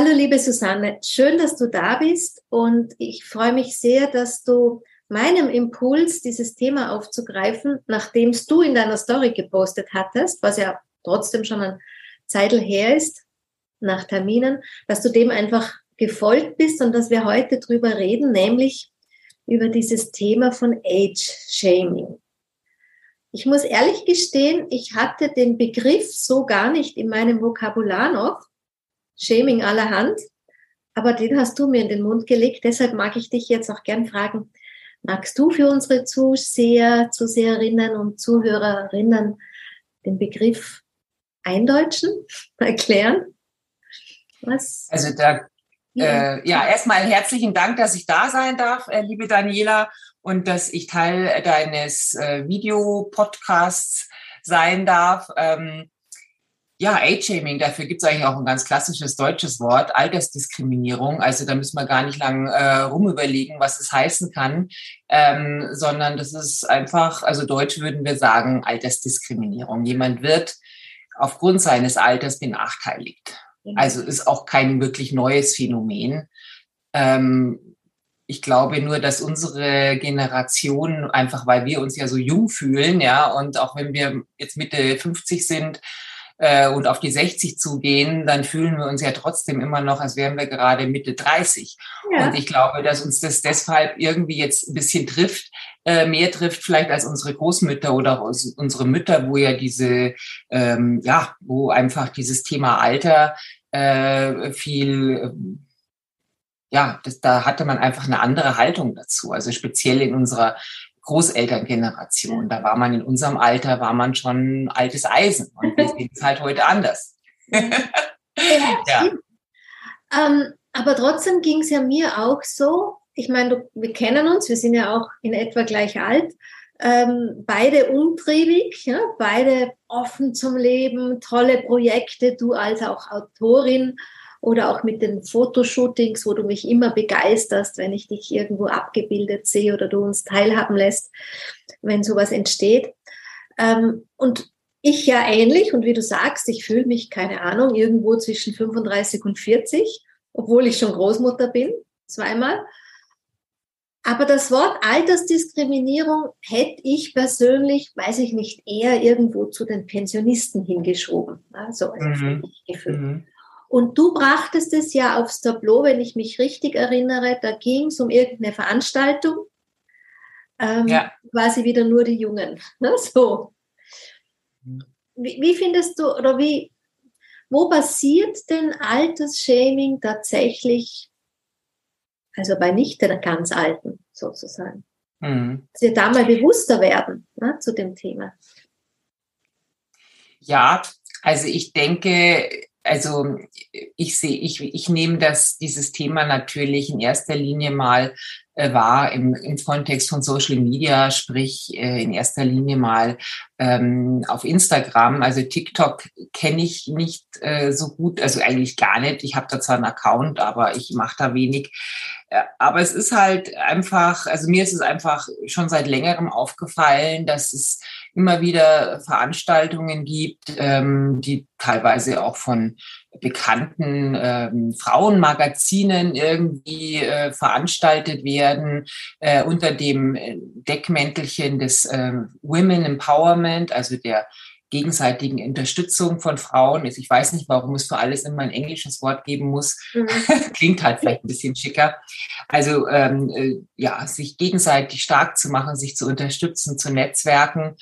Hallo liebe Susanne, schön, dass du da bist und ich freue mich sehr, dass du meinem Impuls, dieses Thema aufzugreifen, nachdem du in deiner Story gepostet hattest, was ja trotzdem schon ein Zeitl her ist, nach Terminen, dass du dem einfach gefolgt bist und dass wir heute drüber reden, nämlich über dieses Thema von Age Shaming. Ich muss ehrlich gestehen, ich hatte den Begriff so gar nicht in meinem Vokabular noch. Shaming allerhand. Aber den hast du mir in den Mund gelegt. Deshalb mag ich dich jetzt auch gern fragen, magst du für unsere Zuseher, Zuseherinnen und Zuhörerinnen den Begriff eindeutschen, erklären? Was? Also da, ja, äh, ja erstmal herzlichen Dank, dass ich da sein darf, äh, liebe Daniela, und dass ich Teil deines äh, Videopodcasts sein darf. Ähm, ja, Age-Shaming, dafür gibt es eigentlich auch ein ganz klassisches deutsches Wort, Altersdiskriminierung. Also da müssen wir gar nicht lang äh, rumüberlegen, was es heißen kann, ähm, sondern das ist einfach, also deutsch würden wir sagen, Altersdiskriminierung. Jemand wird aufgrund seines Alters benachteiligt. Also ist auch kein wirklich neues Phänomen. Ähm, ich glaube nur, dass unsere Generation, einfach weil wir uns ja so jung fühlen, ja, und auch wenn wir jetzt Mitte 50 sind, äh, und auf die 60 zugehen, dann fühlen wir uns ja trotzdem immer noch, als wären wir gerade Mitte 30. Ja. Und ich glaube, dass uns das deshalb irgendwie jetzt ein bisschen trifft, äh, mehr trifft vielleicht als unsere Großmütter oder unsere Mütter, wo ja diese, ähm, ja, wo einfach dieses Thema Alter äh, viel ja, das, da hatte man einfach eine andere Haltung dazu. Also speziell in unserer Großelterngeneration. Da war man in unserem Alter, war man schon altes Eisen. Und wir sehen es halt heute anders. ja. Ähm, aber trotzdem ging es ja mir auch so. Ich meine, wir kennen uns, wir sind ja auch in etwa gleich alt. Ähm, beide umtriebig, ja, beide offen zum Leben, tolle Projekte, du als auch Autorin oder auch mit den Fotoshootings, wo du mich immer begeisterst, wenn ich dich irgendwo abgebildet sehe oder du uns teilhaben lässt, wenn sowas entsteht. Ähm, und ich ja ähnlich und wie du sagst, ich fühle mich, keine Ahnung, irgendwo zwischen 35 und 40, obwohl ich schon Großmutter bin, zweimal. Aber das Wort Altersdiskriminierung hätte ich persönlich, weiß ich nicht, eher irgendwo zu den Pensionisten hingeschoben. So also mhm. Gefühl. Mhm. Und du brachtest es ja aufs Tableau, wenn ich mich richtig erinnere, da ging es um irgendeine Veranstaltung. Ähm, ja. Quasi wieder nur die Jungen. Ne? So. Wie, wie findest du, oder wie, wo passiert denn Altersshaming tatsächlich, also bei nicht den ganz Alten sozusagen? Mhm. Dass wir da mal bewusster werden ne, zu dem Thema. Ja, also ich denke, also ich sehe, ich, ich nehme das, dieses Thema natürlich in erster Linie mal äh, wahr im, im Kontext von Social Media, sprich äh, in erster Linie mal ähm, auf Instagram. Also TikTok kenne ich nicht äh, so gut, also eigentlich gar nicht. Ich habe da zwar einen Account, aber ich mache da wenig. Äh, aber es ist halt einfach, also mir ist es einfach schon seit längerem aufgefallen, dass es immer wieder Veranstaltungen gibt, ähm, die teilweise auch von bekannten ähm, Frauenmagazinen irgendwie äh, veranstaltet werden äh, unter dem Deckmäntelchen des äh, Women Empowerment, also der gegenseitigen Unterstützung von Frauen ist. Ich weiß nicht, warum es für alles immer ein englisches Wort geben muss. Mhm. Klingt halt vielleicht ein bisschen schicker. Also ähm, äh, ja, sich gegenseitig stark zu machen, sich zu unterstützen, zu netzwerken.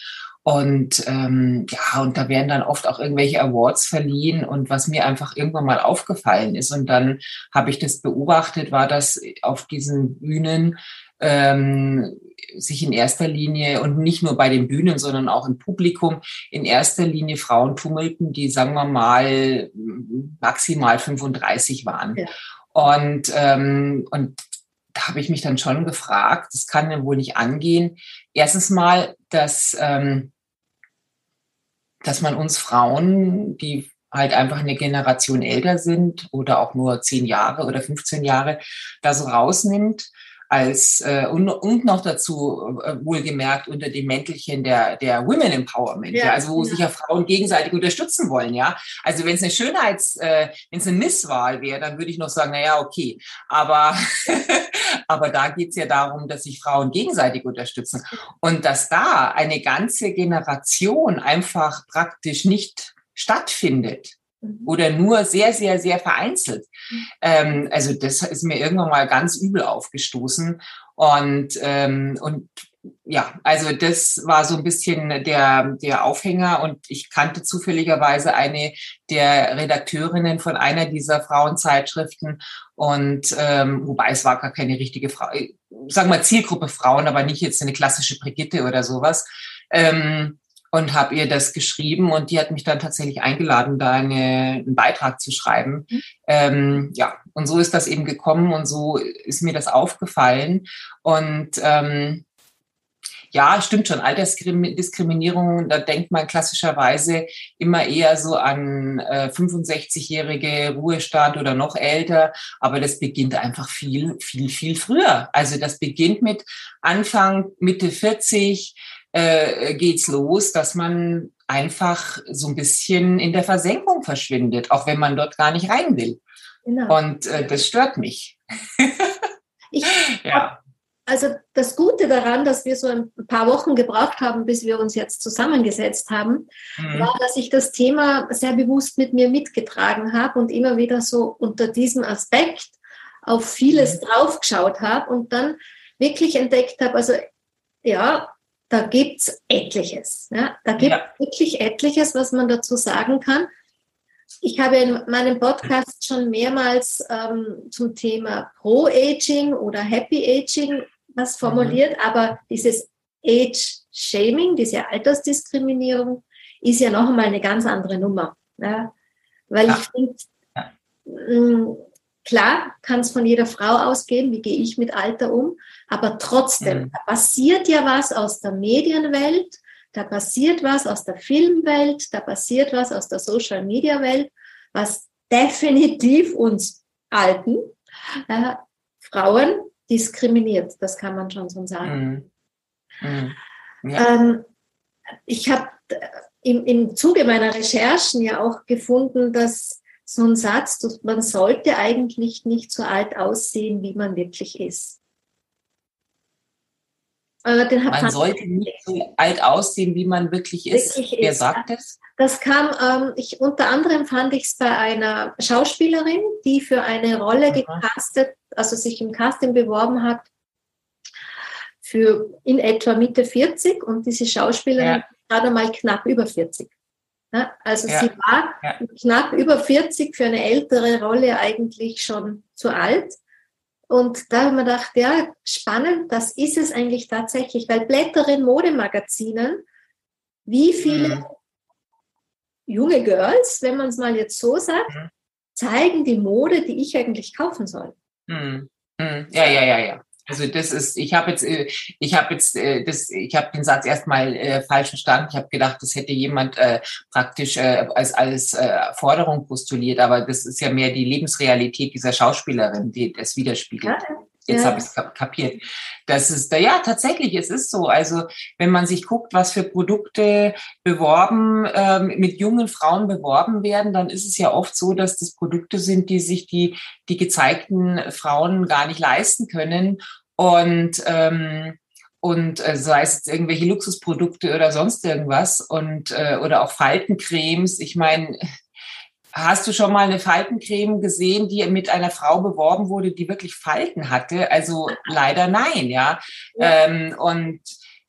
Und ähm, ja, und da werden dann oft auch irgendwelche Awards verliehen. Und was mir einfach irgendwann mal aufgefallen ist, und dann habe ich das beobachtet, war, dass auf diesen Bühnen ähm, sich in erster Linie und nicht nur bei den Bühnen, sondern auch im Publikum in erster Linie Frauen tummelten, die, sagen wir mal, maximal 35 waren. Ja. Und, ähm, und da habe ich mich dann schon gefragt, das kann ja wohl nicht angehen. Erstens mal, dass, ähm, dass man uns Frauen, die halt einfach eine Generation älter sind oder auch nur zehn Jahre oder 15 Jahre, da so rausnimmt als äh, und, und noch dazu äh, wohlgemerkt unter dem Mäntelchen der der Women Empowerment, ja, ja also wo ja. sich ja Frauen gegenseitig unterstützen wollen, ja. Also wenn es eine Schönheits, äh, wenn es eine Misswahl wäre, dann würde ich noch sagen, na ja, okay, aber aber da geht es ja darum, dass sich Frauen gegenseitig unterstützen und dass da eine ganze Generation einfach praktisch nicht stattfindet mhm. oder nur sehr, sehr, sehr vereinzelt. Mhm. Ähm, also das ist mir irgendwann mal ganz übel aufgestoßen. Und, ähm, und ja, also das war so ein bisschen der, der Aufhänger und ich kannte zufälligerweise eine der Redakteurinnen von einer dieser Frauenzeitschriften und ähm, wobei es war gar keine richtige Frau, sagen wir Zielgruppe Frauen, aber nicht jetzt eine klassische Brigitte oder sowas. Ähm, und habe ihr das geschrieben und die hat mich dann tatsächlich eingeladen, da eine, einen Beitrag zu schreiben. Mhm. Ähm, ja, und so ist das eben gekommen und so ist mir das aufgefallen. Und ähm, ja, stimmt schon, Altersdiskriminierung, da denkt man klassischerweise immer eher so an äh, 65-jährige Ruhestand oder noch älter, aber das beginnt einfach viel, viel, viel früher. Also das beginnt mit Anfang, Mitte 40, äh, geht's los, dass man einfach so ein bisschen in der Versenkung verschwindet, auch wenn man dort gar nicht rein will. Genau. Und äh, das stört mich. ich, ja. Also das Gute daran, dass wir so ein paar Wochen gebraucht haben, bis wir uns jetzt zusammengesetzt haben, mhm. war, dass ich das Thema sehr bewusst mit mir mitgetragen habe und immer wieder so unter diesem Aspekt auf vieles mhm. draufgeschaut habe und dann wirklich entdeckt habe, also ja, da gibt's etliches. Ja? Da gibt ja. wirklich etliches, was man dazu sagen kann. Ich habe in meinem Podcast schon mehrmals ähm, zum Thema Pro-Aging oder Happy Aging was formuliert, aber dieses Age-Shaming, diese Altersdiskriminierung, ist ja noch einmal eine ganz andere Nummer. Ja? Weil ja. ich finde, mm, Klar kann es von jeder Frau ausgehen, wie gehe ich mit Alter um, aber trotzdem, mhm. da passiert ja was aus der Medienwelt, da passiert was aus der Filmwelt, da passiert was aus der Social-Media-Welt, was definitiv uns Alten, äh, Frauen diskriminiert. Das kann man schon so sagen. Mhm. Mhm. Ja. Ähm, ich habe äh, im, im Zuge meiner Recherchen ja auch gefunden, dass so ein Satz, man sollte eigentlich nicht so alt aussehen, wie man wirklich ist. Man sollte nicht so alt aussehen, wie man wirklich ist. Wirklich Wer ist. sagt das? Das kam, ähm, ich, unter anderem fand ich es bei einer Schauspielerin, die für eine Rolle gecastet, also sich im Casting beworben hat, für in etwa Mitte 40 und diese Schauspielerin ja. gerade mal knapp über 40. Also ja. sie war ja. knapp über 40 für eine ältere Rolle eigentlich schon zu alt. Und da haben wir gedacht, ja, spannend, das ist es eigentlich tatsächlich, weil Blätter in Modemagazinen, wie viele mhm. junge Girls, wenn man es mal jetzt so sagt, mhm. zeigen die Mode, die ich eigentlich kaufen soll. Mhm. mhm. Ja, ja, ja, ja. Also das ist, ich habe jetzt, äh, ich habe jetzt, äh, das, ich habe den Satz erstmal äh, falsch verstanden. Ich habe gedacht, das hätte jemand praktisch als als Forderung postuliert, aber das ist ja mehr die Lebensrealität dieser Schauspielerin, die das widerspiegelt. Ja. Jetzt ja. habe ich es kapiert. Das ist, ja, tatsächlich, es ist so. Also, wenn man sich guckt, was für Produkte beworben, ähm, mit jungen Frauen beworben werden, dann ist es ja oft so, dass das Produkte sind, die sich die, die gezeigten Frauen gar nicht leisten können. Und, ähm, und äh, sei es jetzt irgendwelche Luxusprodukte oder sonst irgendwas und äh, oder auch Faltencremes. Ich meine, Hast du schon mal eine Faltencreme gesehen, die mit einer Frau beworben wurde, die wirklich Falten hatte? Also leider nein, ja. ja. Ähm, und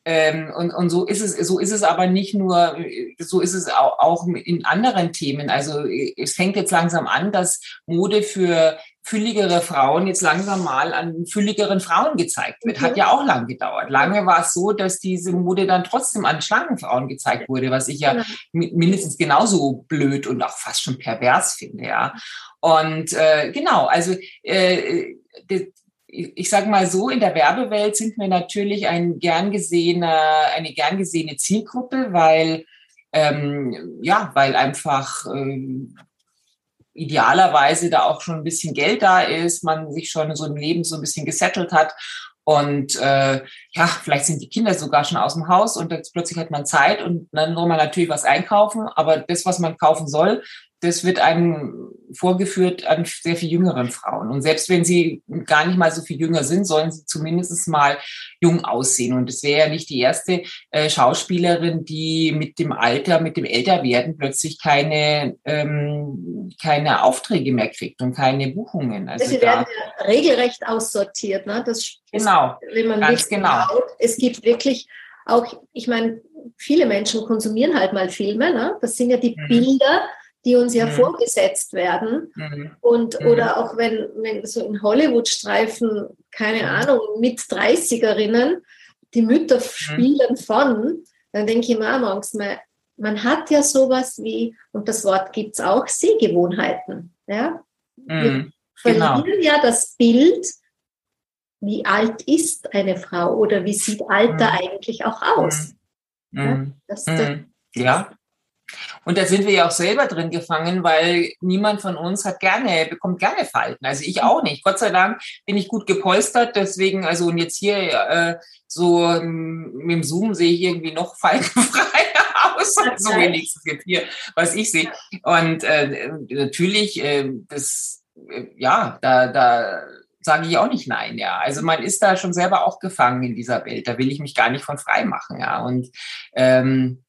ähm, und, und so ist es, so ist es aber nicht nur, so ist es auch, auch in anderen Themen. Also es fängt jetzt langsam an, dass Mode für fülligere Frauen jetzt langsam mal an fülligeren Frauen gezeigt wird. Hat mhm. ja auch lang gedauert. Lange war es so, dass diese Mode dann trotzdem an schlanken Frauen gezeigt wurde, was ich ja genau. mindestens genauso blöd und auch fast schon pervers finde, ja. Und äh, genau, also äh, ich sage mal so, in der Werbewelt sind wir natürlich ein gern gesehener, eine gern gesehene Zielgruppe, weil ähm, ja, weil einfach ähm, idealerweise da auch schon ein bisschen Geld da ist, man sich schon so im Leben so ein bisschen gesettelt hat. Und äh, ja, vielleicht sind die Kinder sogar schon aus dem Haus und jetzt plötzlich hat man Zeit und dann soll man natürlich was einkaufen, aber das, was man kaufen soll, das wird einem vorgeführt an sehr viel jüngeren Frauen. Und selbst wenn sie gar nicht mal so viel jünger sind, sollen sie zumindest mal jung aussehen. Und es wäre ja nicht die erste äh, Schauspielerin, die mit dem Alter, mit dem Älterwerden plötzlich keine, ähm, keine Aufträge mehr kriegt und keine Buchungen. Also sie werden ja regelrecht aussortiert. Ne? Das genau, ganz genau. Schaut, es gibt wirklich auch, ich meine, viele Menschen konsumieren halt mal Filme. Ne? Das sind ja die mhm. Bilder, die uns ja mhm. vorgesetzt werden. Mhm. Und, mhm. oder auch wenn, wenn so in Hollywood-Streifen, keine mhm. Ahnung, mit 30erinnen, die Mütter mhm. spielen von, dann denke ich mir auch manchmal, man hat ja sowas wie, und das Wort gibt es auch, Sehgewohnheiten. Ja? Wir mhm. verlieren genau. ja das Bild, wie alt ist eine Frau oder wie sieht Alter eigentlich auch aus. Ja, das, das, ja. Und da sind wir ja auch selber drin gefangen, weil niemand von uns hat gerne, bekommt gerne Falten. Also ich auch nicht. Gott sei Dank bin ich gut gepolstert. Deswegen, also und jetzt hier äh, so ähm, mit dem Zoom sehe ich irgendwie noch faltenfrei aus. so wenigstens jetzt hier, was ich sehe. Und äh, natürlich, äh, das, äh, ja, da, da sage ich auch nicht nein, ja. Also man ist da schon selber auch gefangen in dieser Welt. Da will ich mich gar nicht von frei machen, ja. Und ähm,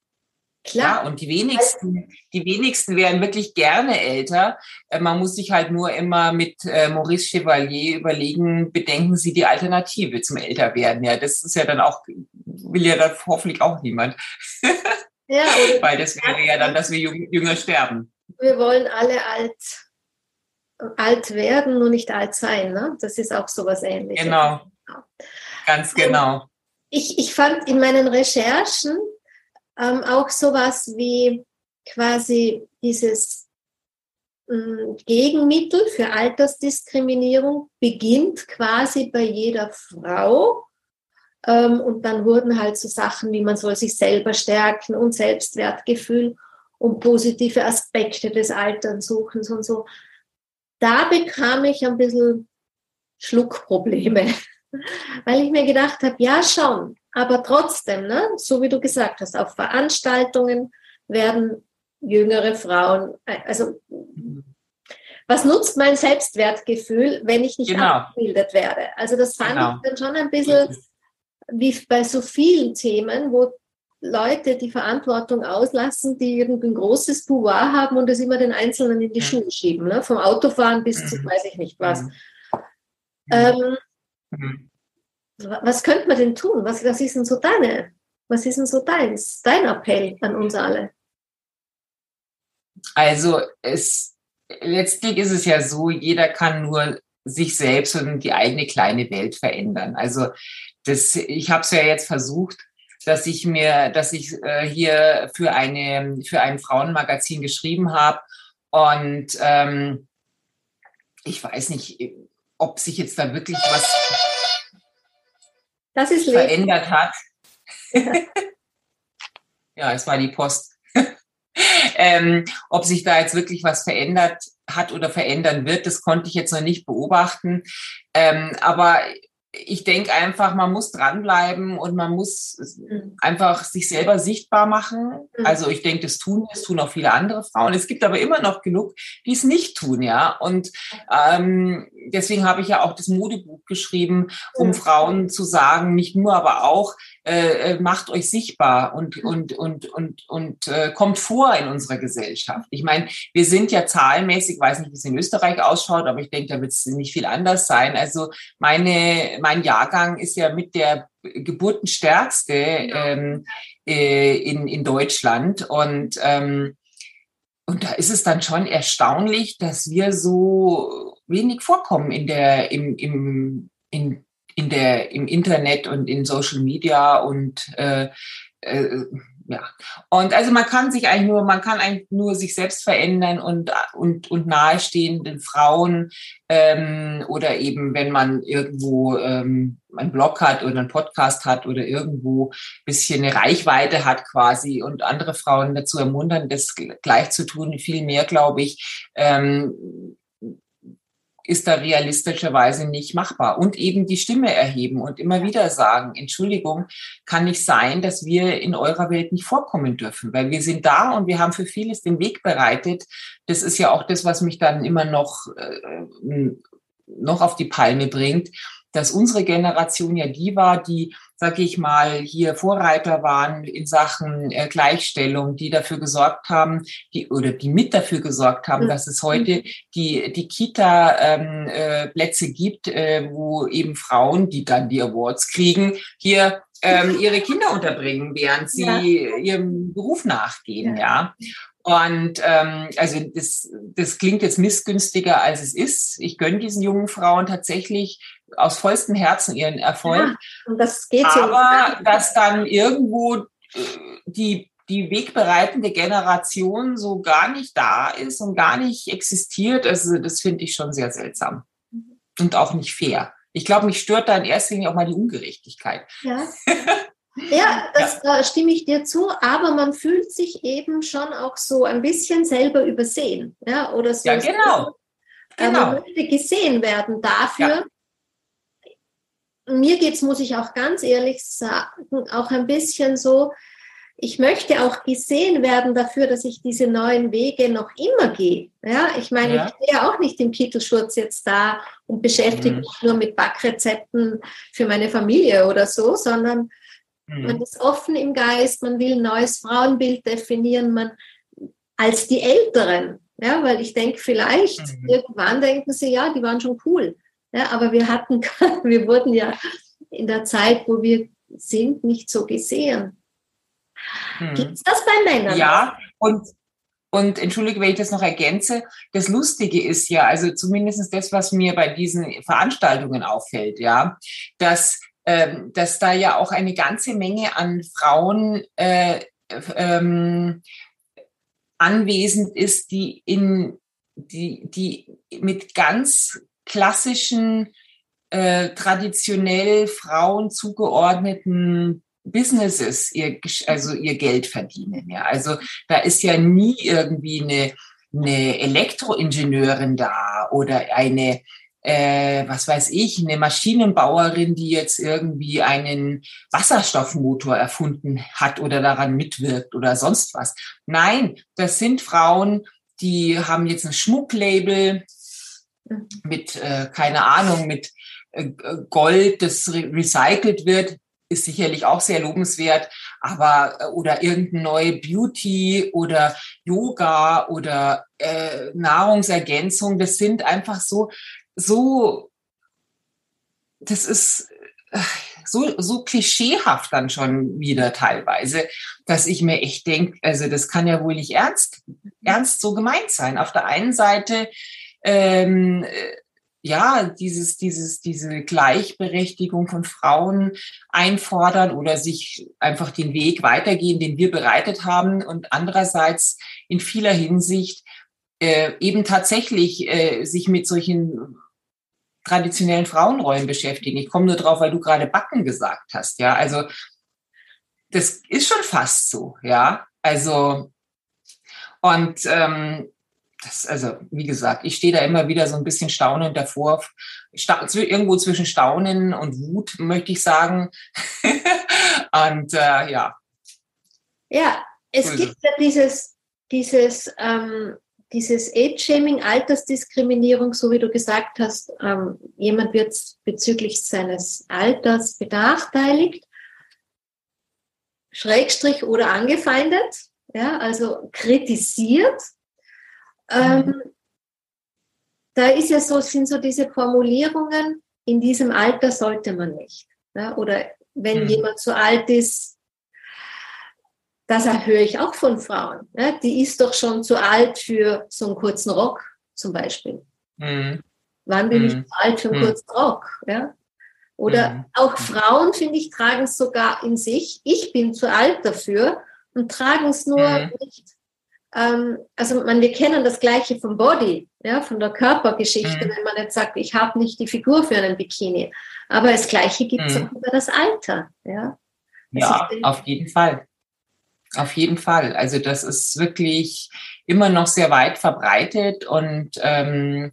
Klar. Ja, und die wenigsten, die wenigsten wären wirklich gerne älter. Äh, man muss sich halt nur immer mit äh, Maurice Chevalier überlegen, bedenken Sie die Alternative zum Älterwerden. Ja, das ist ja dann auch, will ja dann hoffentlich auch niemand. Ja, Weil das wäre ja dann, dass wir jünger sterben. Wir wollen alle alt, alt werden und nicht alt sein. Ne? Das ist auch sowas ähnliches. Genau. Ganz genau. Ich, ich fand in meinen Recherchen, ähm, auch sowas wie quasi dieses ähm, Gegenmittel für Altersdiskriminierung beginnt quasi bei jeder Frau. Ähm, und dann wurden halt so Sachen wie man soll sich selber stärken und Selbstwertgefühl und positive Aspekte des Alterns und so. Da bekam ich ein bisschen Schluckprobleme, weil ich mir gedacht habe, ja schon, aber trotzdem, ne, so wie du gesagt hast, auf Veranstaltungen werden jüngere Frauen, äh, also was nutzt mein Selbstwertgefühl, wenn ich nicht genau. abgebildet werde? Also das fand genau. ich dann schon ein bisschen wie bei so vielen Themen, wo Leute die Verantwortung auslassen, die ein großes Pouvoir haben und es immer den Einzelnen in die Schuhe schieben, ne? vom Autofahren bis zu mhm. weiß ich nicht was. Mhm. Ähm, mhm was könnte man denn tun? Was, was ist denn so deine, was ist denn so deins, dein Appell an uns alle? Also es letztlich ist es ja so, jeder kann nur sich selbst und die eigene kleine Welt verändern. Also das, ich habe es ja jetzt versucht, dass ich mir, dass ich äh, hier für eine für ein Frauenmagazin geschrieben habe und ähm, ich weiß nicht, ob sich jetzt da wirklich was verändert hat. ja, es war die Post. ähm, ob sich da jetzt wirklich was verändert hat oder verändern wird, das konnte ich jetzt noch nicht beobachten. Ähm, aber ich denke einfach, man muss dranbleiben und man muss mhm. einfach sich selber sichtbar machen. Mhm. Also ich denke, das tun, das tun auch viele andere Frauen. Es gibt aber immer noch genug, die es nicht tun, ja. Und ähm, deswegen habe ich ja auch das Modebuch geschrieben, um mhm. Frauen zu sagen, nicht nur, aber auch, äh, äh, macht euch sichtbar und, und, und, und, und äh, kommt vor in unserer Gesellschaft. Ich meine, wir sind ja zahlenmäßig, weiß nicht, wie es in Österreich ausschaut, aber ich denke, da wird es nicht viel anders sein. Also meine, mein Jahrgang ist ja mit der geburtenstärkste ähm, äh, in, in Deutschland. Und ähm, und da ist es dann schon erstaunlich, dass wir so wenig vorkommen in der, im, im, in in der, im Internet und in Social Media und äh, äh, ja. Und also man kann sich eigentlich nur, man kann eigentlich nur sich selbst verändern und, und, und nahestehenden Frauen ähm, oder eben, wenn man irgendwo ähm, einen Blog hat oder einen Podcast hat oder irgendwo bisschen eine Reichweite hat quasi und andere Frauen dazu ermuntern, das gleich zu tun, viel mehr, glaube ich, ähm, ist da realistischerweise nicht machbar. Und eben die Stimme erheben und immer wieder sagen, Entschuldigung, kann nicht sein, dass wir in eurer Welt nicht vorkommen dürfen, weil wir sind da und wir haben für vieles den Weg bereitet. Das ist ja auch das, was mich dann immer noch, äh, noch auf die Palme bringt, dass unsere Generation ja die war, die sage ich mal, hier Vorreiter waren in Sachen äh, Gleichstellung, die dafür gesorgt haben, die oder die mit dafür gesorgt haben, mhm. dass es heute die die Kita-Plätze ähm, äh, gibt, äh, wo eben Frauen, die dann die Awards kriegen, hier ähm, ihre Kinder unterbringen, während sie ja. ihrem Beruf nachgehen, ja. ja. Und ähm, also das, das klingt jetzt missgünstiger, als es ist. Ich gönne diesen jungen Frauen tatsächlich aus vollstem Herzen ihren Erfolg. Ja, und das geht Aber so dass dann irgendwo äh, die, die wegbereitende Generation so gar nicht da ist und gar nicht existiert, also das finde ich schon sehr seltsam und auch nicht fair. Ich glaube, mich stört da in erster Linie auch mal die Ungerechtigkeit. Ja. Ja, das, ja. da stimme ich dir zu, aber man fühlt sich eben schon auch so ein bisschen selber übersehen. Ja, oder so. Ja, genau. genau. Man möchte gesehen werden dafür, ja mir geht es, muss ich auch ganz ehrlich sagen, auch ein bisschen so, ich möchte auch gesehen werden dafür, dass ich diese neuen Wege noch immer gehe. Ja, ich meine, ja. ich stehe auch nicht im Kittelschutz jetzt da und beschäftige mhm. mich nur mit Backrezepten für meine Familie oder so, sondern mhm. man ist offen im Geist, man will ein neues Frauenbild definieren, man als die Älteren. Ja, weil ich denke, vielleicht mhm. irgendwann denken sie, ja, die waren schon cool. Ja, aber wir hatten, wir wurden ja in der Zeit, wo wir sind, nicht so gesehen. Hm. Gibt es das bei Männern? Ja, und, und entschuldige, wenn ich das noch ergänze, das Lustige ist ja, also zumindest das, was mir bei diesen Veranstaltungen auffällt, ja, dass, ähm, dass da ja auch eine ganze Menge an Frauen äh, ähm, anwesend ist, die in die, die mit ganz klassischen, äh, traditionell Frauen zugeordneten Businesses ihr, also ihr Geld verdienen. Ja. Also da ist ja nie irgendwie eine, eine Elektroingenieurin da oder eine, äh, was weiß ich, eine Maschinenbauerin, die jetzt irgendwie einen Wasserstoffmotor erfunden hat oder daran mitwirkt oder sonst was. Nein, das sind Frauen, die haben jetzt ein Schmucklabel, mit, äh, keine Ahnung, mit äh, Gold, das re recycelt wird, ist sicherlich auch sehr lobenswert, aber äh, oder irgendeine neue Beauty oder Yoga oder äh, Nahrungsergänzung, das sind einfach so, so, das ist äh, so, so klischeehaft dann schon wieder teilweise, dass ich mir echt denke, also das kann ja wohl nicht ernst, ernst so gemeint sein. Auf der einen Seite ähm, äh, ja, dieses, dieses, diese Gleichberechtigung von Frauen einfordern oder sich einfach den Weg weitergehen, den wir bereitet haben und andererseits in vieler Hinsicht äh, eben tatsächlich äh, sich mit solchen traditionellen Frauenrollen beschäftigen. Ich komme nur drauf, weil du gerade Backen gesagt hast, ja. Also das ist schon fast so, ja. Also und ähm, das, also, wie gesagt, ich stehe da immer wieder so ein bisschen staunend davor. Sta irgendwo zwischen Staunen und Wut, möchte ich sagen. und äh, ja. Ja, es gibt ja dieses, dieses, ähm, dieses Age-Shaming, Altersdiskriminierung, so wie du gesagt hast, ähm, jemand wird bezüglich seines Alters benachteiligt, Schrägstrich oder angefeindet, ja, also kritisiert ähm, mhm. da ist ja so, sind so diese Formulierungen, in diesem Alter sollte man nicht. Ja? Oder wenn mhm. jemand zu alt ist, das höre ich auch von Frauen. Ja? Die ist doch schon zu alt für so einen kurzen Rock zum Beispiel. Mhm. Wann bin ich mhm. zu alt für einen mhm. kurzen Rock? Ja? Oder mhm. auch Frauen, finde ich, tragen es sogar in sich. Ich bin zu alt dafür und tragen es nur nicht also man, wir kennen das Gleiche vom Body, ja, von der Körpergeschichte, mhm. wenn man jetzt sagt, ich habe nicht die Figur für einen Bikini. Aber das Gleiche gibt es mhm. auch über das Alter, ja. ja, auf jeden Fall. Auf jeden Fall. Also das ist wirklich immer noch sehr weit verbreitet und ähm,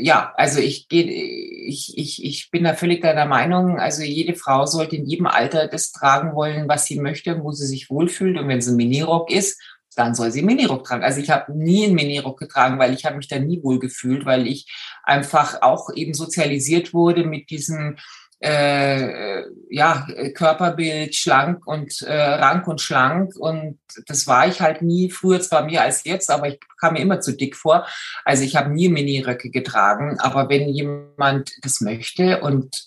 ja, also ich gehe, ich, ich, ich bin da völlig deiner Meinung. Also jede Frau sollte in jedem Alter das tragen wollen, was sie möchte, wo sie sich wohlfühlt. Und wenn es ein Minirock ist, dann soll sie Minirock tragen. Also ich habe nie einen Minirock getragen, weil ich habe mich da nie wohl gefühlt, weil ich einfach auch eben sozialisiert wurde mit diesem äh, ja, Körperbild schlank und äh, rank und schlank. Und das war ich halt nie, früher zwar mehr als jetzt, aber ich kam mir immer zu dick vor. Also ich habe nie Miniröcke getragen. Aber wenn jemand das möchte und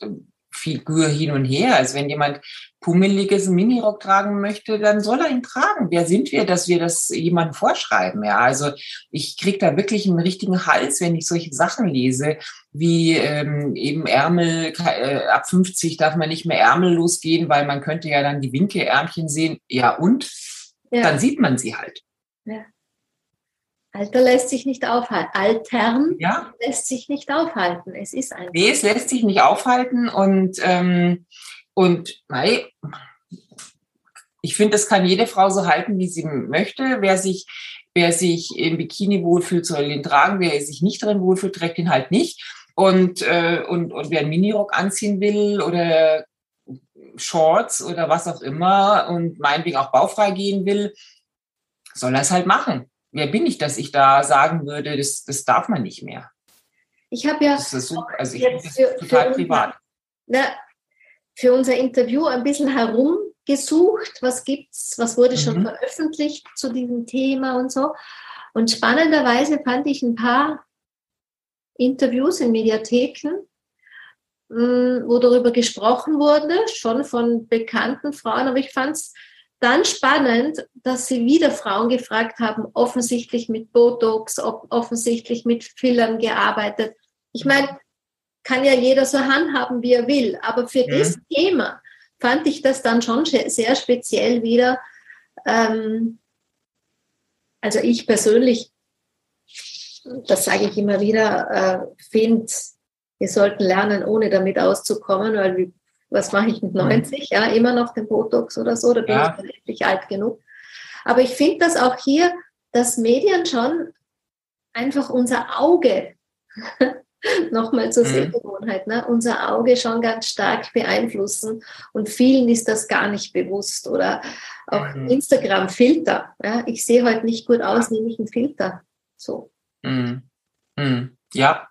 Figur hin und her. Also wenn jemand pummeliges Minirock tragen möchte, dann soll er ihn tragen. Wer sind wir, dass wir das jemandem vorschreiben? Ja, also ich kriege da wirklich einen richtigen Hals, wenn ich solche Sachen lese, wie ähm, eben Ärmel, äh, ab 50 darf man nicht mehr ärmellos gehen, weil man könnte ja dann die Winkelärmchen sehen. Ja, und? Ja. Dann sieht man sie halt. Ja. Alter lässt sich nicht aufhalten. Altern ja. lässt sich nicht aufhalten. Es ist einfach. Nee, es lässt sich nicht aufhalten und, ähm, und nein, ich finde, das kann jede Frau so halten, wie sie möchte. Wer sich, wer sich im Bikini wohlfühlt, soll ihn tragen. Wer sich nicht drin wohlfühlt, trägt ihn halt nicht. Und, äh, und, und wer einen Minirock anziehen will oder Shorts oder was auch immer und meinetwegen auch baufrei gehen will, soll er es halt machen wer bin ich, dass ich da sagen würde, das, das darf man nicht mehr. Ich habe ja das ist so, also ich jetzt das total für privat. Unser, na, für unser Interview ein bisschen herumgesucht, was gibt's, was wurde schon mhm. veröffentlicht zu diesem Thema und so. Und spannenderweise fand ich ein paar Interviews in Mediatheken, hm, wo darüber gesprochen wurde, schon von bekannten Frauen, aber ich fand es dann spannend, dass sie wieder Frauen gefragt haben, offensichtlich mit Botox, offensichtlich mit Fillern gearbeitet. Ich meine, kann ja jeder so handhaben, wie er will, aber für mhm. das Thema fand ich das dann schon sehr speziell wieder. Ähm, also ich persönlich, das sage ich immer wieder, äh, finde, wir sollten lernen, ohne damit auszukommen, weil wir was mache ich mit 90? Mhm. Ja, immer noch den Botox oder so, da bin ja. ich dann endlich alt genug. Aber ich finde das auch hier, dass Medien schon einfach unser Auge, nochmal zur mhm. Sehgewohnheit, ne, unser Auge schon ganz stark beeinflussen und vielen ist das gar nicht bewusst. Oder auch mhm. Instagram-Filter. Ja, ich sehe heute nicht gut aus, nehme ich einen Filter. So. Mhm. mhm. Ja,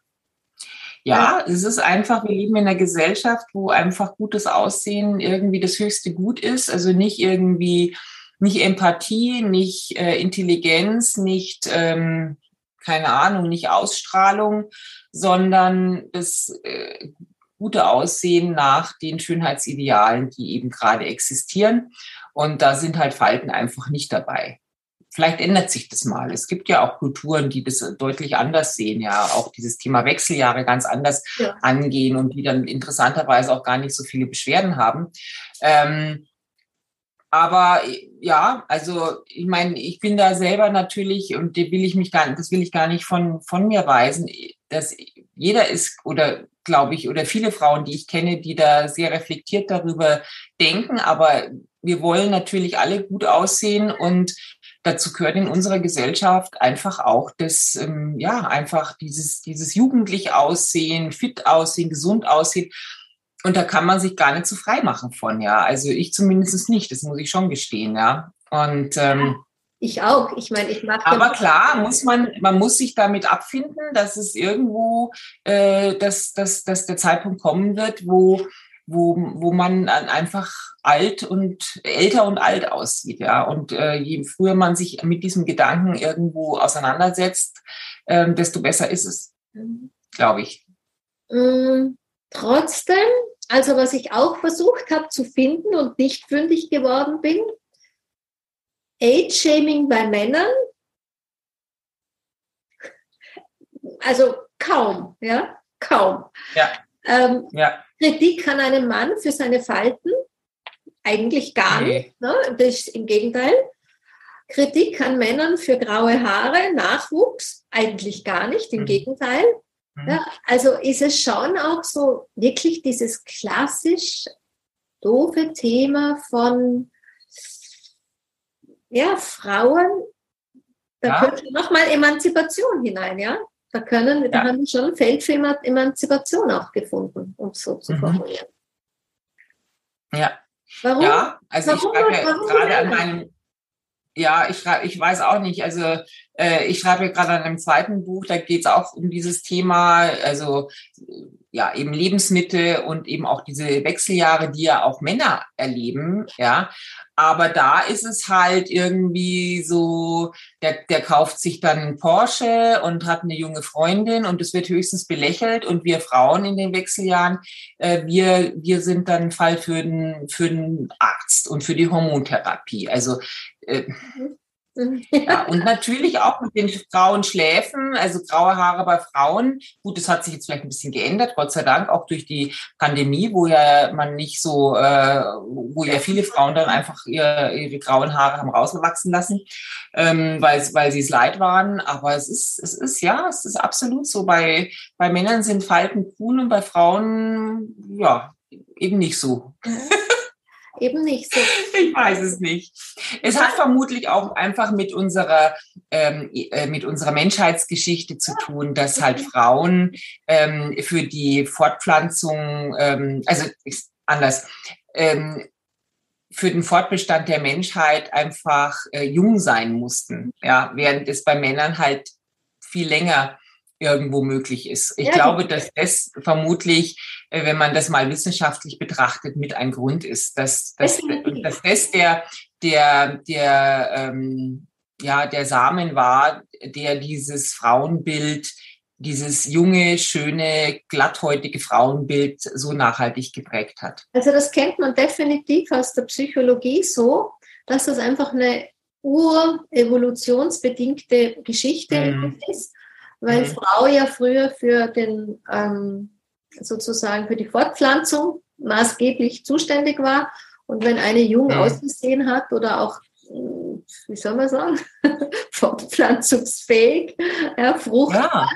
ja, es ist einfach, wir leben in einer Gesellschaft, wo einfach gutes Aussehen irgendwie das höchste Gut ist. Also nicht irgendwie, nicht Empathie, nicht äh, Intelligenz, nicht, ähm, keine Ahnung, nicht Ausstrahlung, sondern das äh, gute Aussehen nach den Schönheitsidealen, die eben gerade existieren. Und da sind halt Falten einfach nicht dabei vielleicht ändert sich das mal. Es gibt ja auch Kulturen, die das deutlich anders sehen, ja, auch dieses Thema Wechseljahre ganz anders ja. angehen und die dann interessanterweise auch gar nicht so viele Beschwerden haben. Ähm, aber ja, also ich meine, ich bin da selber natürlich und will ich mich gar, das will ich gar nicht von, von mir weisen, dass jeder ist oder glaube ich, oder viele Frauen, die ich kenne, die da sehr reflektiert darüber denken, aber wir wollen natürlich alle gut aussehen und dazu gehört in unserer Gesellschaft einfach auch das, ähm, ja, einfach dieses, dieses jugendlich Aussehen, fit aussehen, gesund aussehen. Und da kann man sich gar nicht so frei machen von, ja. Also ich zumindest nicht, das muss ich schon gestehen, ja. Und ähm, ich auch. Ich meine, ich mag. Aber klar, muss man, man muss sich damit abfinden, dass es irgendwo, äh, dass, dass, dass der Zeitpunkt kommen wird, wo wo, wo man einfach alt und älter und alt aussieht, ja. Und äh, je früher man sich mit diesem Gedanken irgendwo auseinandersetzt, ähm, desto besser ist es, glaube ich. Ähm, trotzdem, also was ich auch versucht habe zu finden und nicht fündig geworden bin, Age-Shaming bei Männern, also kaum, ja, kaum. Ja. Ähm, ja. Kritik an einem Mann für seine Falten? Eigentlich gar nicht. Ne? Das ist im Gegenteil. Kritik an Männern für graue Haare, Nachwuchs? Eigentlich gar nicht, im mhm. Gegenteil. Mhm. Ja, also ist es schon auch so wirklich dieses klassisch doofe Thema von ja, Frauen, da ja. könnte nochmal Emanzipation hinein, ja? Da können, ja. da haben wir schon ein Feld für Emanzipation auch gefunden, um es so zu mhm. formulieren. Ja. Warum? Ja, also warum, ich schreibe ja gerade an meinem, ja, ich, ich weiß auch nicht. Also ich schreibe gerade an einem zweiten Buch, da geht es auch um dieses Thema, also ja, eben Lebensmittel und eben auch diese Wechseljahre, die ja auch Männer erleben, ja. Aber da ist es halt irgendwie so, der, der kauft sich dann einen Porsche und hat eine junge Freundin und es wird höchstens belächelt und wir Frauen in den Wechseljahren, äh, wir, wir sind dann Fall für den, für den Arzt und für die Hormontherapie. Also äh, mhm. Ja, und natürlich auch mit den grauen Schläfen, also graue Haare bei Frauen. Gut, das hat sich jetzt vielleicht ein bisschen geändert, Gott sei Dank, auch durch die Pandemie, wo ja man nicht so, äh, wo ja viele Frauen dann einfach ihr, ihre grauen Haare haben rauswachsen lassen, ähm, weil, weil sie es leid waren. Aber es ist, es ist ja, es ist absolut so. Bei, bei Männern sind Falten cool und bei Frauen, ja, eben nicht so. eben nicht so. Ich weiß es nicht. Es hat vermutlich auch einfach mit unserer, ähm, äh, mit unserer Menschheitsgeschichte zu tun, dass halt Frauen ähm, für die Fortpflanzung, ähm, also anders, ähm, für den Fortbestand der Menschheit einfach äh, jung sein mussten, ja, während es bei Männern halt viel länger irgendwo möglich ist. Ich ja, glaube, dass das vermutlich, äh, wenn man das mal wissenschaftlich betrachtet, mit ein Grund ist, dass, dass, dass das der, der, der, ähm, ja, der Samen war, der dieses Frauenbild, dieses junge, schöne, glatthäutige Frauenbild so nachhaltig geprägt hat. Also das kennt man definitiv aus der Psychologie so, dass das einfach eine urevolutionsbedingte Geschichte mhm. ist weil mhm. Frau ja früher für den ähm, sozusagen für die Fortpflanzung maßgeblich zuständig war. Und wenn eine jung mhm. ausgesehen hat oder auch, hm, wie soll man sagen, fortpflanzungsfähig, ja, fruchtbar,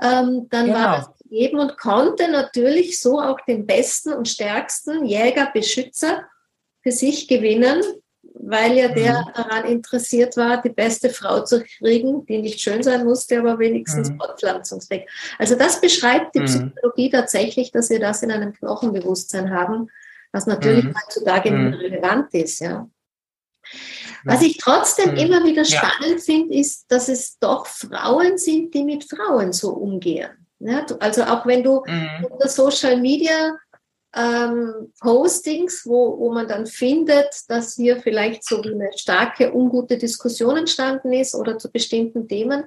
ja. ähm, dann genau. war das gegeben und konnte natürlich so auch den besten und stärksten Jäger, Beschützer für sich gewinnen, weil ja der mhm. daran interessiert war, die beste Frau zu kriegen, die nicht schön sein musste, aber wenigstens mhm. fortpflanzungsfähig. Also das beschreibt die mhm. Psychologie tatsächlich, dass wir das in einem Knochenbewusstsein haben, was natürlich mhm. heutzutage mhm. nicht relevant ist, ja. Was ich trotzdem mhm. immer wieder spannend ja. finde, ist, dass es doch Frauen sind, die mit Frauen so umgehen. Ja, also auch wenn du mhm. unter Social Media ähm, Postings, wo, wo man dann findet, dass hier vielleicht so eine starke, ungute Diskussion entstanden ist oder zu bestimmten Themen,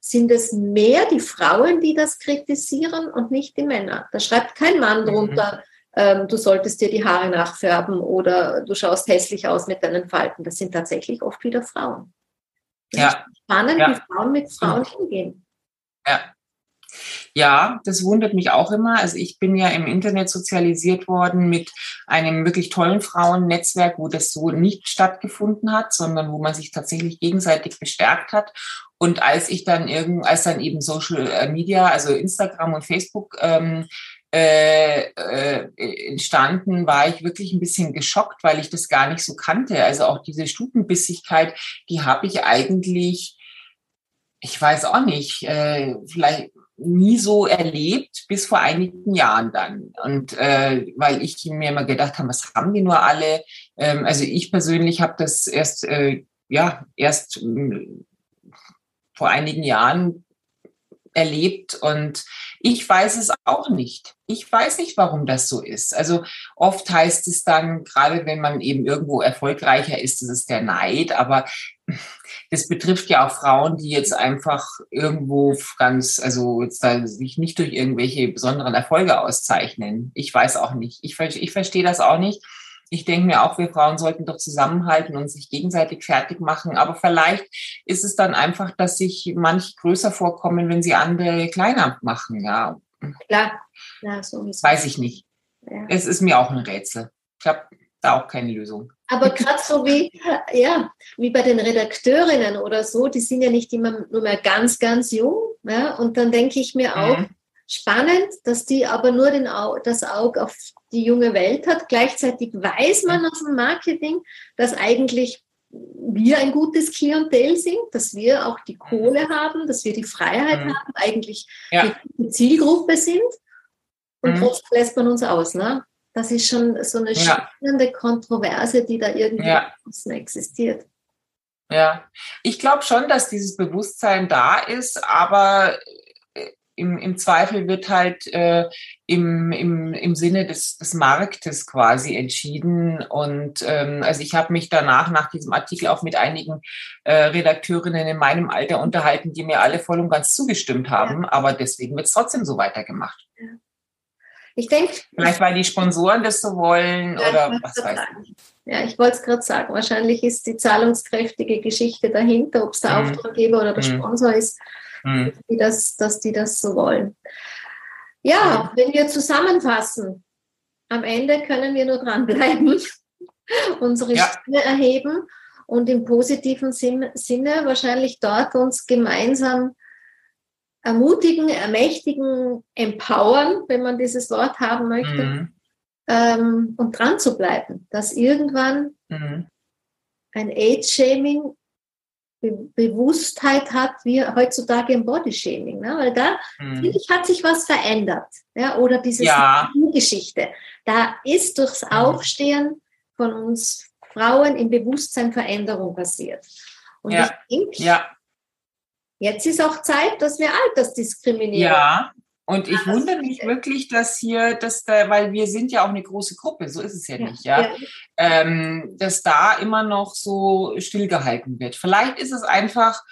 sind es mehr die Frauen, die das kritisieren und nicht die Männer. Da schreibt kein Mann mhm. drunter, ähm, du solltest dir die Haare nachfärben oder du schaust hässlich aus mit deinen Falten. Das sind tatsächlich oft wieder Frauen. Ja. Spannend, ja. wie Frauen mit Frauen umgehen. Ja, ja, das wundert mich auch immer. Also ich bin ja im Internet sozialisiert worden mit einem wirklich tollen Frauennetzwerk, wo das so nicht stattgefunden hat, sondern wo man sich tatsächlich gegenseitig bestärkt hat. Und als ich dann irgend, als dann eben Social äh, Media, also Instagram und Facebook ähm, äh, äh, entstanden, war ich wirklich ein bisschen geschockt, weil ich das gar nicht so kannte. Also auch diese Stutenbissigkeit, die habe ich eigentlich, ich weiß auch nicht, äh, vielleicht nie so erlebt, bis vor einigen Jahren dann. Und äh, weil ich mir immer gedacht habe, was haben die nur alle? Ähm, also ich persönlich habe das erst, äh, ja, erst äh, vor einigen Jahren erlebt und ich weiß es auch nicht. Ich weiß nicht, warum das so ist. Also oft heißt es dann, gerade wenn man eben irgendwo erfolgreicher ist, das ist der Neid, aber das betrifft ja auch Frauen, die jetzt einfach irgendwo ganz, also jetzt da sich nicht durch irgendwelche besonderen Erfolge auszeichnen. Ich weiß auch nicht. Ich, ich verstehe das auch nicht. Ich denke mir auch, wir Frauen sollten doch zusammenhalten und sich gegenseitig fertig machen. Aber vielleicht ist es dann einfach, dass sich manche größer vorkommen, wenn sie andere kleiner machen. Ja. Klar. Ja, so Weiß ich nicht. Ja. Es ist mir auch ein Rätsel. Ich habe da auch keine Lösung. Aber gerade so wie, ja, wie bei den Redakteurinnen oder so, die sind ja nicht immer nur mehr ganz, ganz jung. Ja? Und dann denke ich mir auch, mhm. Spannend, dass die aber nur den das Auge auf die junge Welt hat. Gleichzeitig weiß man aus dem Marketing, dass eigentlich wir ein gutes Klientel sind, dass wir auch die Kohle haben, dass wir die Freiheit mhm. haben, eigentlich ja. die Zielgruppe sind. Und mhm. trotzdem lässt man uns aus. Ne? Das ist schon so eine ja. spannende Kontroverse, die da irgendwie ja. existiert. Ja, ich glaube schon, dass dieses Bewusstsein da ist, aber im, im Zweifel wird halt äh, im, im, im Sinne des, des Marktes quasi entschieden. Und ähm, also ich habe mich danach, nach diesem Artikel, auch mit einigen äh, Redakteurinnen in meinem Alter unterhalten, die mir alle voll und ganz zugestimmt haben. Ja. Aber deswegen wird es trotzdem so weitergemacht. Ja. Ich denke. Vielleicht, weil die Sponsoren das so wollen ja, oder was weiß ich. Ja, ich wollte es gerade sagen. Wahrscheinlich ist die zahlungskräftige Geschichte dahinter, ob es der mhm. Auftraggeber oder der mhm. Sponsor ist mhm. die das, dass die das so wollen. Ja, wenn wir zusammenfassen, am Ende können wir nur dranbleiben, unsere ja. Stimme erheben und im positiven Sinne wahrscheinlich dort uns gemeinsam ermutigen, ermächtigen, empowern, wenn man dieses Wort haben möchte, mhm. ähm, und dran zu bleiben, dass irgendwann mhm. ein Age-Shaming Be Bewusstheit hat, wie heutzutage im Bodyshaming. Ne? Weil da, mhm. finde ich, hat sich was verändert. Ja? Oder diese ja. Geschichte. Da ist durchs mhm. Aufstehen von uns Frauen im Bewusstsein Veränderung passiert. Und ja. ich denke, ja. jetzt ist auch Zeit, dass wir Altersdiskriminierung ja. Und ich wundere mich wirklich, dass hier, dass da, weil wir sind ja auch eine große Gruppe, so ist es ja, ja nicht, ja, ja. Ähm, dass da immer noch so stillgehalten wird. Vielleicht ist es einfach,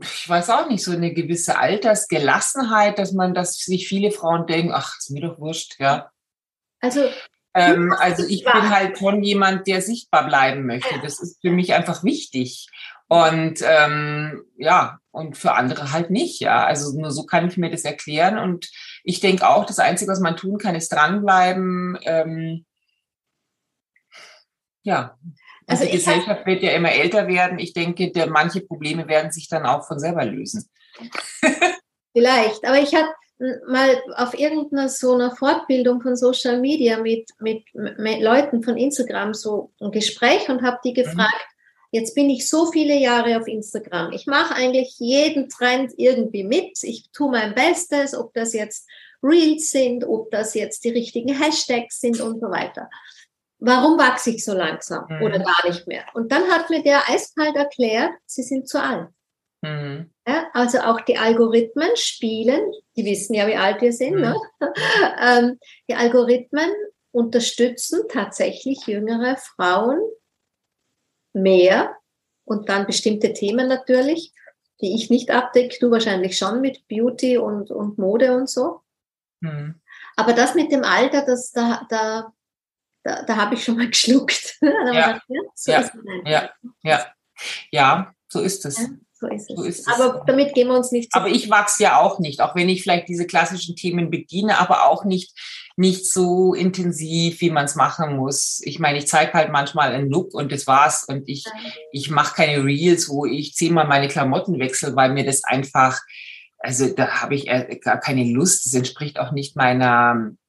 ich weiß auch nicht, so eine gewisse Altersgelassenheit, dass man, dass sich viele Frauen denken, ach, ist mir doch wurscht, ja. Also, ähm, also ich bin halt schon jemand, der sichtbar bleiben möchte. Das ist für mich einfach wichtig. Und ähm, ja, und für andere halt nicht, ja. Also nur so kann ich mir das erklären. Und ich denke auch, das Einzige, was man tun kann, ist dranbleiben. Ähm, ja. Also die Gesellschaft wird ja immer älter werden. Ich denke, der, manche Probleme werden sich dann auch von selber lösen. Vielleicht, aber ich habe mal auf irgendeiner so einer Fortbildung von Social Media mit, mit, mit Leuten von Instagram so ein Gespräch und habe die mhm. Jetzt bin ich so viele Jahre auf Instagram. Ich mache eigentlich jeden Trend irgendwie mit. Ich tue mein Bestes, ob das jetzt Reels sind, ob das jetzt die richtigen Hashtags sind und so weiter. Warum wachse ich so langsam mhm. oder gar nicht mehr? Und dann hat mir der eiskalt erklärt, sie sind zu alt. Mhm. Ja, also auch die Algorithmen spielen, die wissen ja, wie alt wir sind, ne? mhm. ne? ähm, die Algorithmen unterstützen tatsächlich jüngere Frauen mehr und dann bestimmte Themen natürlich, die ich nicht abdecke, du wahrscheinlich schon mit Beauty und, und Mode und so. Mhm. Aber das mit dem Alter, das, da, da, da, da habe ich schon mal geschluckt. ja. Ja. ja, ja, so ist es. So ist es. So ist aber es. damit gehen wir uns nicht. Aber ich wachse ja auch nicht, auch wenn ich vielleicht diese klassischen Themen bediene, aber auch nicht, nicht so intensiv, wie man es machen muss. Ich meine, ich zeige halt manchmal einen Look und das war's. Und ich, ich mache keine Reels, wo ich zehnmal meine Klamotten wechsle, weil mir das einfach, also da habe ich gar keine Lust. Das entspricht auch nicht meiner äh,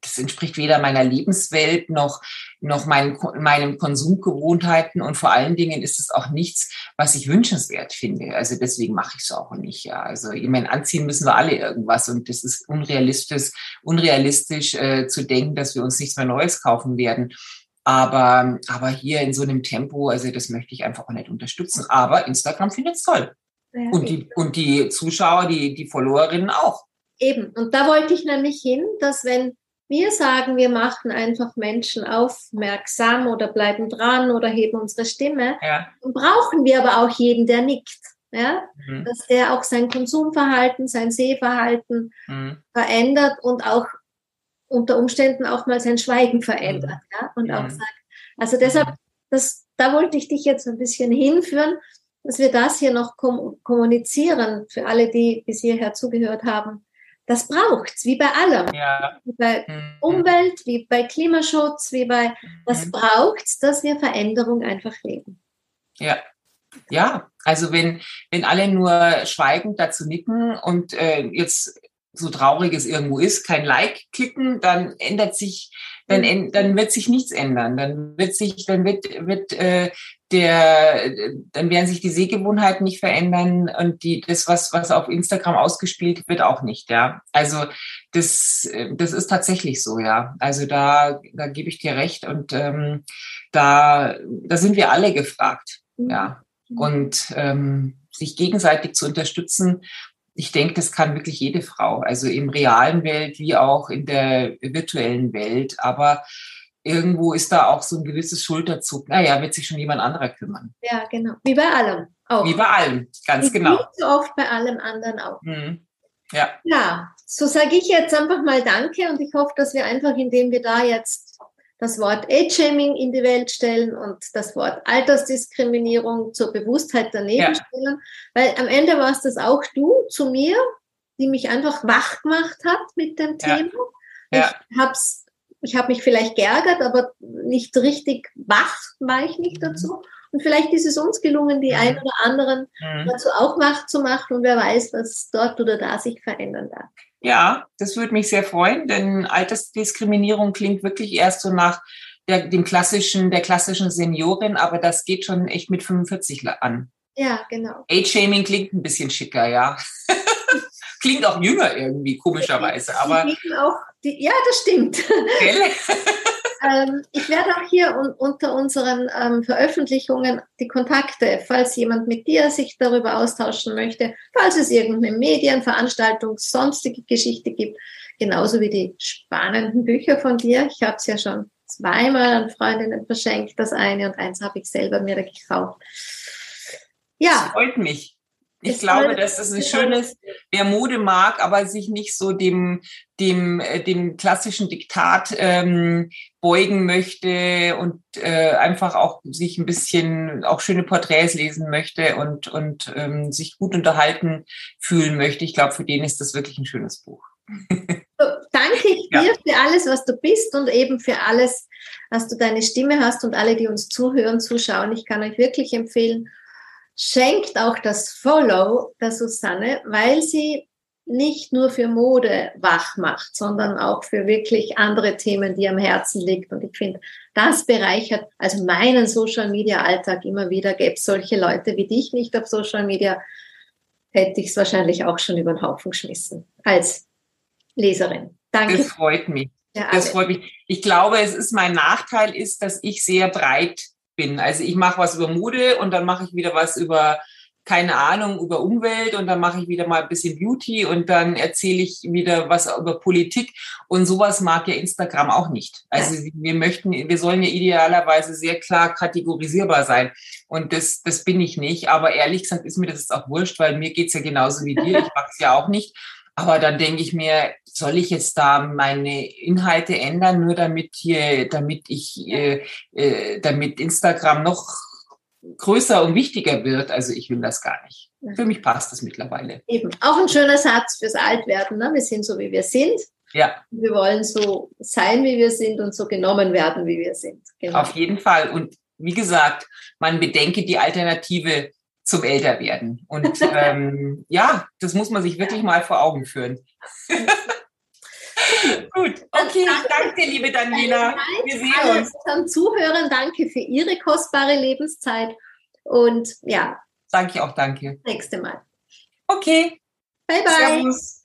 das entspricht weder meiner Lebenswelt noch, noch meinen, meinen Konsumgewohnheiten und vor allen Dingen ist es auch nichts, was ich wünschenswert finde. Also deswegen mache ich es auch nicht. Ja. Also ich meine, anziehen müssen wir alle irgendwas und das ist unrealistisch, unrealistisch äh, zu denken, dass wir uns nichts mehr Neues kaufen werden. Aber, aber hier in so einem Tempo, also das möchte ich einfach auch nicht unterstützen. Aber Instagram findet es toll. Ja, und, die, und die Zuschauer, die, die Followerinnen auch. Eben, und da wollte ich nämlich hin, dass wenn wir sagen, wir machen einfach Menschen aufmerksam oder bleiben dran oder heben unsere Stimme, ja. dann brauchen wir aber auch jeden, der nickt. Ja? Mhm. Dass der auch sein Konsumverhalten, sein Sehverhalten mhm. verändert und auch unter Umständen auch mal sein Schweigen verändert. Mhm. Ja? Und auch mhm. sagt, also deshalb, das, da wollte ich dich jetzt ein bisschen hinführen, dass wir das hier noch kommunizieren für alle, die bis hierher zugehört haben das braucht's, wie bei allem. Ja. Wie bei mhm. Umwelt, wie bei Klimaschutz, wie bei, das mhm. braucht's, dass wir Veränderung einfach leben. Ja. Ja, also wenn, wenn alle nur schweigend dazu nicken und äh, jetzt so traurig es irgendwo ist, kein Like klicken, dann ändert sich dann, dann wird sich nichts ändern. Dann wird sich, dann wird, wird äh, der, dann werden sich die Sehgewohnheiten nicht verändern und die, das, was, was auf Instagram ausgespielt wird, auch nicht, ja. Also das, das ist tatsächlich so, ja. Also da, da gebe ich dir recht und ähm, da, da sind wir alle gefragt, mhm. ja. Und ähm, sich gegenseitig zu unterstützen ich denke, das kann wirklich jede Frau, also im realen Welt wie auch in der virtuellen Welt. Aber irgendwo ist da auch so ein gewisses Schulterzug. Naja, wird sich schon jemand anderer kümmern. Ja, genau. Wie bei allem auch. Wie bei allem, ganz Wie genau. So oft bei allem anderen auch. Mhm. Ja. Ja, so sage ich jetzt einfach mal Danke und ich hoffe, dass wir einfach, indem wir da jetzt das Wort Age-Shaming in die Welt stellen und das Wort Altersdiskriminierung zur Bewusstheit daneben ja. stellen, weil am Ende war es das auch du zu mir, die mich einfach wach gemacht hat mit dem Thema. Ja. Ich habe ich hab mich vielleicht geärgert, aber nicht richtig wach war ich nicht mhm. dazu. Und vielleicht ist es uns gelungen, die mhm. ein oder anderen mhm. dazu auch wach zu machen und wer weiß, was dort oder da sich verändern darf. Ja, das würde mich sehr freuen, denn Altersdiskriminierung klingt wirklich erst so nach der, dem klassischen, der klassischen Seniorin, aber das geht schon echt mit 45 an. Ja, genau. Age-Shaming klingt ein bisschen schicker, ja. Klingt auch jünger irgendwie, komischerweise, aber. Auch die, ja, das stimmt. ähm, ich werde auch hier un unter unseren ähm, Veröffentlichungen die Kontakte, falls jemand mit dir sich darüber austauschen möchte, falls es irgendeine Medienveranstaltung, sonstige Geschichte gibt, genauso wie die spannenden Bücher von dir. Ich habe es ja schon zweimal an Freundinnen verschenkt, das eine und eins habe ich selber mir gekauft. Ja. Das freut mich. Ich glaube, dass das ein schönes, wer Mode mag, aber sich nicht so dem, dem, äh, dem klassischen Diktat ähm, beugen möchte und äh, einfach auch sich ein bisschen auch schöne Porträts lesen möchte und, und ähm, sich gut unterhalten fühlen möchte. Ich glaube, für den ist das wirklich ein schönes Buch. So, danke ich dir ja. für alles, was du bist und eben für alles, dass du deine Stimme hast und alle, die uns zuhören, zuschauen. Ich kann euch wirklich empfehlen, schenkt auch das Follow der Susanne, weil sie nicht nur für Mode wach macht, sondern auch für wirklich andere Themen, die am Herzen liegt. Und ich finde, das bereichert also meinen Social Media Alltag immer wieder. Gäbe es solche Leute wie dich nicht auf Social Media, hätte ich es wahrscheinlich auch schon über den Haufen geschmissen als Leserin. Danke. Das freut mich. Das freut mich. Ich glaube, es ist mein Nachteil ist, dass ich sehr breit bin. Also ich mache was über Mode und dann mache ich wieder was über keine Ahnung über Umwelt und dann mache ich wieder mal ein bisschen Beauty und dann erzähle ich wieder was über Politik und sowas mag ja Instagram auch nicht. Also wir möchten, wir sollen ja idealerweise sehr klar kategorisierbar sein und das, das bin ich nicht. Aber ehrlich gesagt ist mir das auch wurscht, weil mir geht's ja genauso wie dir. Ich mag es ja auch nicht. Aber dann denke ich mir, soll ich jetzt da meine Inhalte ändern, nur damit hier, damit ich, äh, äh, damit Instagram noch größer und wichtiger wird? Also ich will das gar nicht. Für mich passt das mittlerweile. Eben. Auch ein schöner Satz fürs Altwerden. Ne? Wir sind so, wie wir sind. Ja. Wir wollen so sein, wie wir sind und so genommen werden, wie wir sind. Genau. Auf jeden Fall. Und wie gesagt, man bedenke die Alternative zum Älterwerden. Und ähm, ja, das muss man sich wirklich mal vor Augen führen. Gut, okay, danke, liebe Daniela. Wir sehen uns. Unseren Zuhörern danke für Ihre kostbare Lebenszeit und ja. Sage ich auch danke. Nächste Mal. Okay. Bye, bye. Servus.